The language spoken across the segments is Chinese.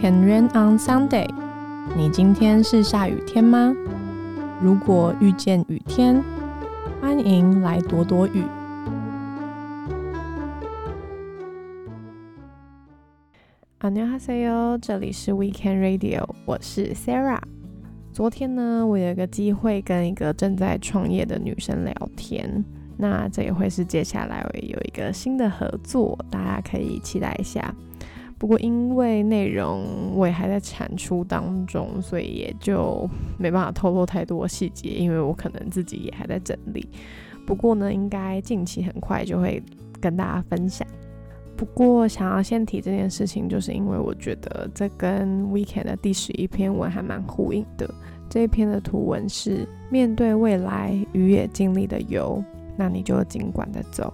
Can rain on Sunday？你今天是下雨天吗？如果遇见雨天，欢迎来躲躲雨。안녕하세요，这里是 Weekend Radio，我是 Sarah。昨天呢，我有一个机会跟一个正在创业的女生聊天，那这也会是接下来有一个新的合作，大家可以期待一下。 不过因为内容我也还在产出当中，所以也就没办法透露太多细节，因为我可能自己也还在整理。不过呢，应该近期很快就会跟大家分享。不过想要先提这件事情，就是因为我觉得这跟 Weekend 的第十一篇文还蛮呼应的。这一篇的图文是面对未来，雨也尽力的游，那你就尽管的走。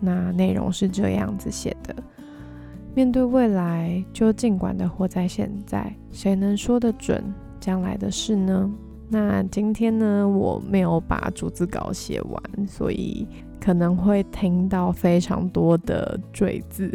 那内容是这样子写的。面对未来，就尽管的活在现在。谁能说得准将来的事呢？那今天呢，我没有把逐字稿写完，所以可能会听到非常多的赘字，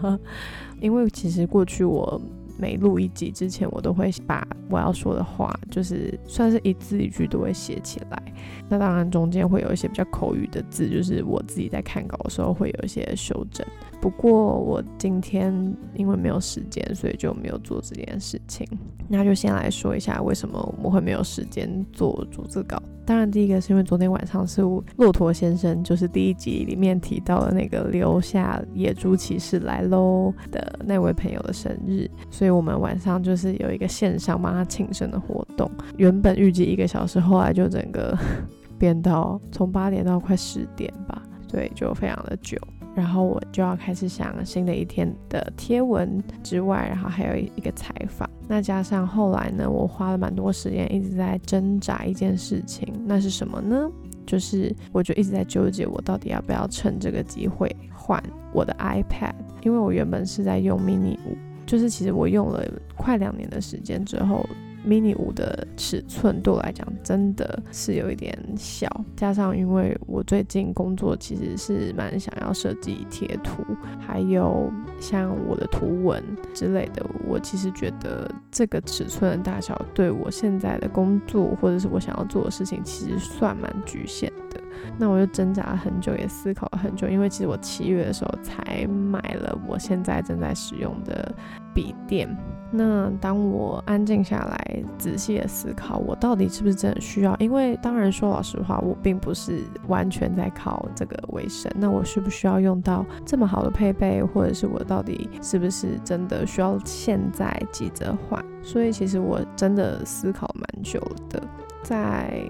因为其实过去我。每录一集之前，我都会把我要说的话，就是算是一字一句都会写起来。那当然中间会有一些比较口语的字，就是我自己在看稿的时候会有一些修正。不过我今天因为没有时间，所以就没有做这件事情。那就先来说一下为什么我们会没有时间做逐字稿。当然，第一个是因为昨天晚上是骆驼先生，就是第一集里面提到的那个留下野猪骑士来喽的那位朋友的生日，所以我们晚上就是有一个线上帮他庆生的活动。原本预计一个小时，后来就整个 变到从八点到快十点吧，对，就非常的久。然后我就要开始想新的一天的贴文之外，然后还有一个采访。那加上后来呢，我花了蛮多时间一直在挣扎一件事情，那是什么呢？就是我就一直在纠结，我到底要不要趁这个机会换我的 iPad，因为我原本是在用 mini 五，就是其实我用了快两年的时间之后。Mini 五的尺寸对我来讲真的是有一点小，加上因为我最近工作其实是蛮想要设计贴图，还有像我的图文之类的，我其实觉得这个尺寸的大小对我现在的工作或者是我想要做的事情，其实算蛮局限的。那我就挣扎了很久，也思考了很久，因为其实我七月的时候才买了我现在正在使用的笔电。那当我安静下来，仔细的思考，我到底是不是真的需要？因为当然说老实话，我并不是完全在靠这个为生。那我需不需要用到这么好的配备，或者是我到底是不是真的需要现在急着换？所以其实我真的思考蛮久的，在。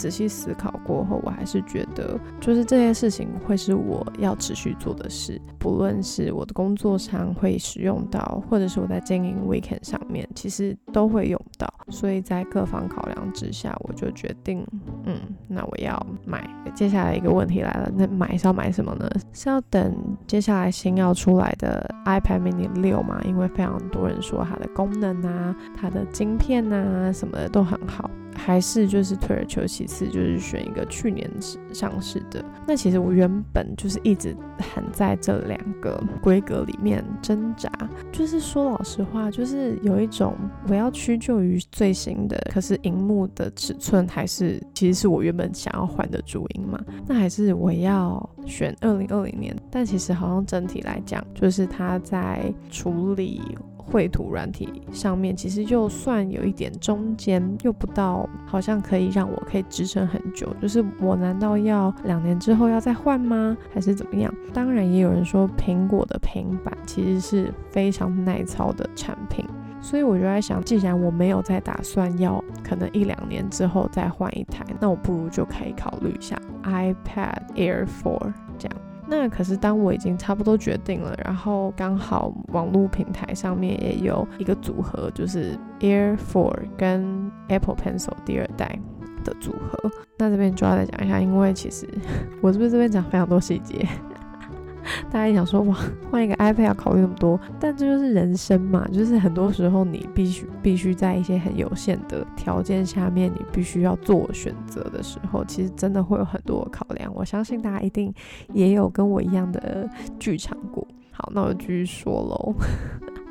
仔细思考过后，我还是觉得，就是这件事情会是我要持续做的事，不论是我的工作上会使用到，或者是我在经营 weekend 上面，其实都会用到。所以在各方考量之下，我就决定，嗯，那我要买。接下来一个问题来了，那买是要买什么呢？是要等接下来新要出来的 iPad mini 六吗？因为非常多人说它的功能啊，它的晶片啊什么的都很好。还是就是退而求其次，就是选一个去年上市的。那其实我原本就是一直很在这两个规格里面挣扎。就是说老实话，就是有一种我要屈就于最新的，可是荧幕的尺寸还是其实是我原本想要换的主音嘛。那还是我要选二零二零年，但其实好像整体来讲，就是它在处理。绘图软体上面，其实就算有一点中间，又不到，好像可以让我可以支撑很久。就是我难道要两年之后要再换吗？还是怎么样？当然也有人说苹果的平板其实是非常耐操的产品，所以我就在想，既然我没有再打算要可能一两年之后再换一台，那我不如就可以考虑一下 iPad Air 4。那可是当我已经差不多决定了，然后刚好网络平台上面也有一个组合，就是 Air Four 跟 Apple Pencil 第二代的组合。那这边就要再讲一下，因为其实 我是不是这边讲非常多细节？大家想说哇，换一个 iPad 要考虑那么多，但这就是人生嘛，就是很多时候你必须必须在一些很有限的条件下面，你必须要做选择的时候，其实真的会有很多考量。我相信大家一定也有跟我一样的剧场过。好，那我继续说喽。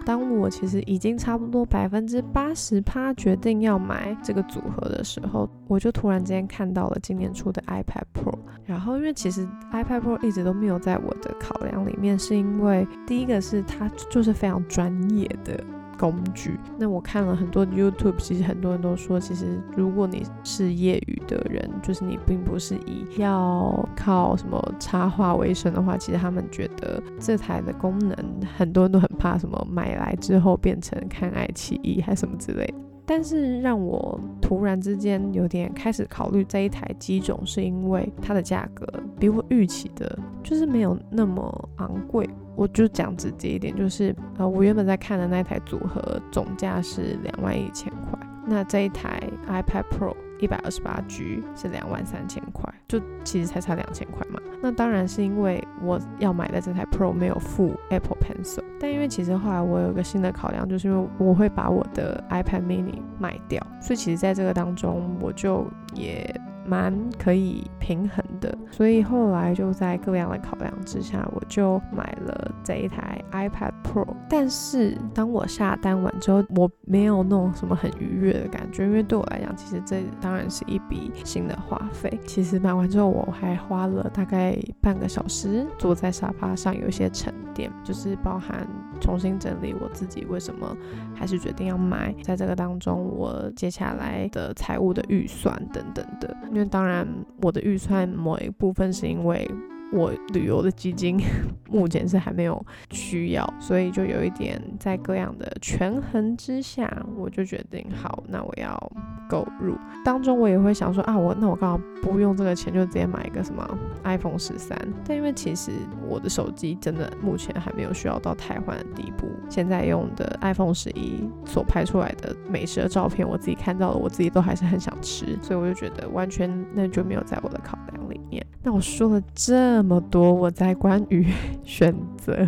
当我其实已经差不多百分之八十趴决定要买这个组合的时候，我就突然之间看到了今年出的 iPad Pro。然后因为其实 iPad Pro 一直都没有在我的考量里面，是因为第一个是它就是非常专业的。工具。那我看了很多 YouTube，其实很多人都说，其实如果你是业余的人，就是你并不是以要靠什么插画为生的话，其实他们觉得这台的功能，很多人都很怕什么买来之后变成看爱奇艺还什么之类的。但是让我突然之间有点开始考虑这一台机种，是因为它的价格比我预期的，就是没有那么昂贵。我就讲直接一点，就是呃，我原本在看的那台组合总价是两万一千块，那这一台 iPad Pro 一百二十八 G 是两万三千块，就其实才差两千块嘛。那当然是因为我要买的这台 Pro 没有附 Apple Pencil，但因为其实后来我有个新的考量，就是因为我会把我的 iPad Mini 卖掉，所以其实在这个当中我就也。蛮可以平衡的，所以后来就在各样的考量之下，我就买了这一台 iPad Pro。但是当我下单完之后，我没有那种什么很愉悦的感觉，因为对我来讲，其实这当然是一笔新的花费。其实买完之后，我还花了大概半个小时坐在沙发上，有一些沉淀，就是包含重新整理我自己为什么还是决定要买，在这个当中，我接下来的财务的预算等等的。因为当然，我的预算某一部分是因为我旅游的基金 目前是还没有需要，所以就有一点在各样的权衡之下，我就决定好，那我要。购入当中，我也会想说啊，我那我刚好不用这个钱，就直接买一个什么 iPhone 十三。但因为其实我的手机真的目前还没有需要到太换的地步，现在用的 iPhone 十一所拍出来的美食的照片，我自己看到了，我自己都还是很想吃，所以我就觉得完全那就没有在我的考量里面。那我说了这那么多，我在关于 选择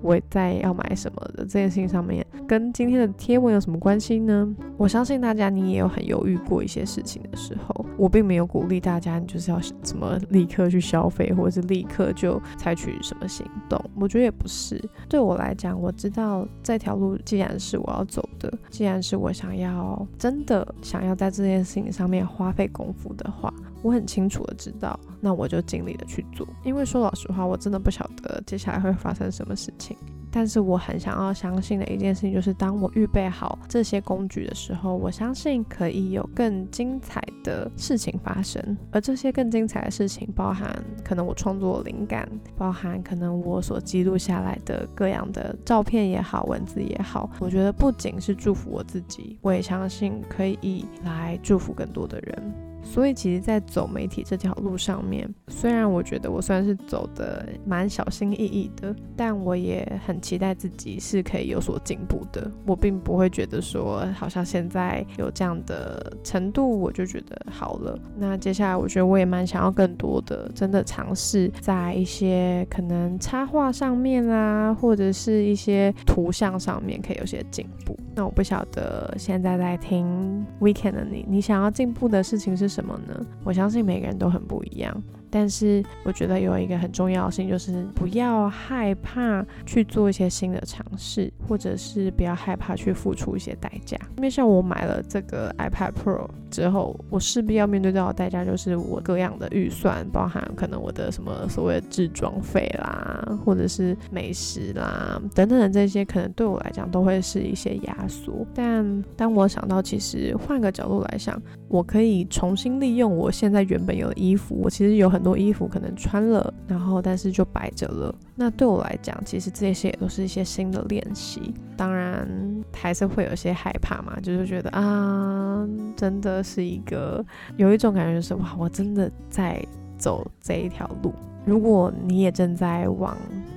我在要买什么的这件事情上面，跟今天的贴文有什么关系呢？我相信大家你也有很犹豫过一些事情的时候，我并没有鼓励大家你就是要怎么立刻去消费，或者是立刻就采取什么行动。我觉得也不是，对我来讲，我知道这条路既然是我要走的，既然是我想要真的想要在这件事情上面花费功夫的话。我很清楚的知道，那我就尽力的去做。因为说老实话，我真的不晓得接下来会发生什么事情。但是我很想要相信的一件事情，就是当我预备好这些工具的时候，我相信可以有更精彩的事情发生。而这些更精彩的事情，包含可能我创作灵感，包含可能我所记录下来的各样的照片也好，文字也好。我觉得不仅是祝福我自己，我也相信可以来祝福更多的人。所以，其实，在走媒体这条路上面，虽然我觉得我算是走的蛮小心翼翼的，但我也很期待自己是可以有所进步的。我并不会觉得说，好像现在有这样的程度，我就觉得好了。那接下来，我觉得我也蛮想要更多的，真的尝试在一些可能插画上面啊，或者是一些图像上面，可以有些进步。那我不晓得现在在听 Weekend 的你，你想要进步的事情是什么呢？我相信每个人都很不一样。但是我觉得有一个很重要的事情，就是不要害怕去做一些新的尝试，或者是不要害怕去付出一些代价。因为像我买了这个 iPad Pro 之后，我势必要面对到的代价就是我各样的预算，包含可能我的什么所谓的制装费啦，或者是美食啦等等的这些，可能对我来讲都会是一些压缩。但当我想到，其实换个角度来想，我可以重新利用我现在原本有的衣服，我其实有很。很多衣服可能穿了，然后但是就摆着了。那对我来讲，其实这些也都是一些新的练习。当然还是会有些害怕嘛，就是觉得啊，真的是一个有一种感觉，就是哇，我真的在走这一条路。如果你也正在往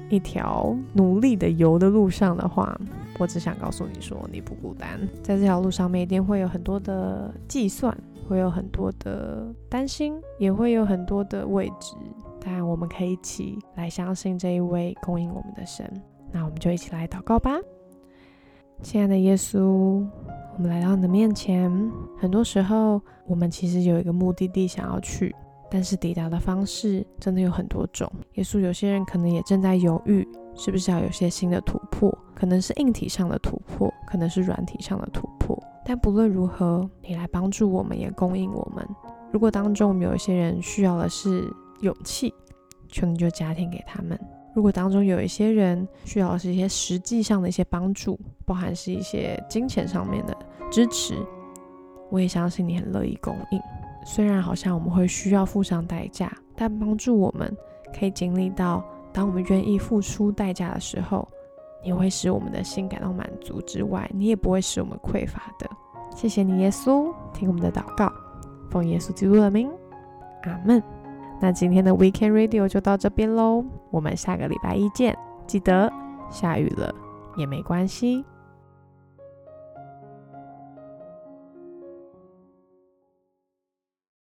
一条努力的游的路上的话，我只想告诉你说，你不孤单，在这条路上面一定会有很多的计算。会有很多的担心，也会有很多的未知，但我们可以一起来相信这一位供应我们的神。那我们就一起来祷告吧，亲爱的耶稣，我们来到你的面前。很多时候，我们其实有一个目的地想要去，但是抵达的方式真的有很多种。耶稣，有些人可能也正在犹豫，是不是要有些新的突破？可能是硬体上的突破，可能是软体上的突破。但不论如何，你来帮助我们，也供应我们。如果当中有一些人需要的是勇气，求你就加添给他们；如果当中有一些人需要的是一些实际上的一些帮助，包含是一些金钱上面的支持，我也相信你很乐意供应。虽然好像我们会需要付上代价，但帮助我们可以经历到，当我们愿意付出代价的时候。你会使我们的心感到满足之外，你也不会使我们匮乏的。谢谢你，耶稣，听我们的祷告，奉耶稣基督的名，阿门。那今天的 Weekend Radio 就到这边喽，我们下个礼拜一见。记得下雨了也没关系。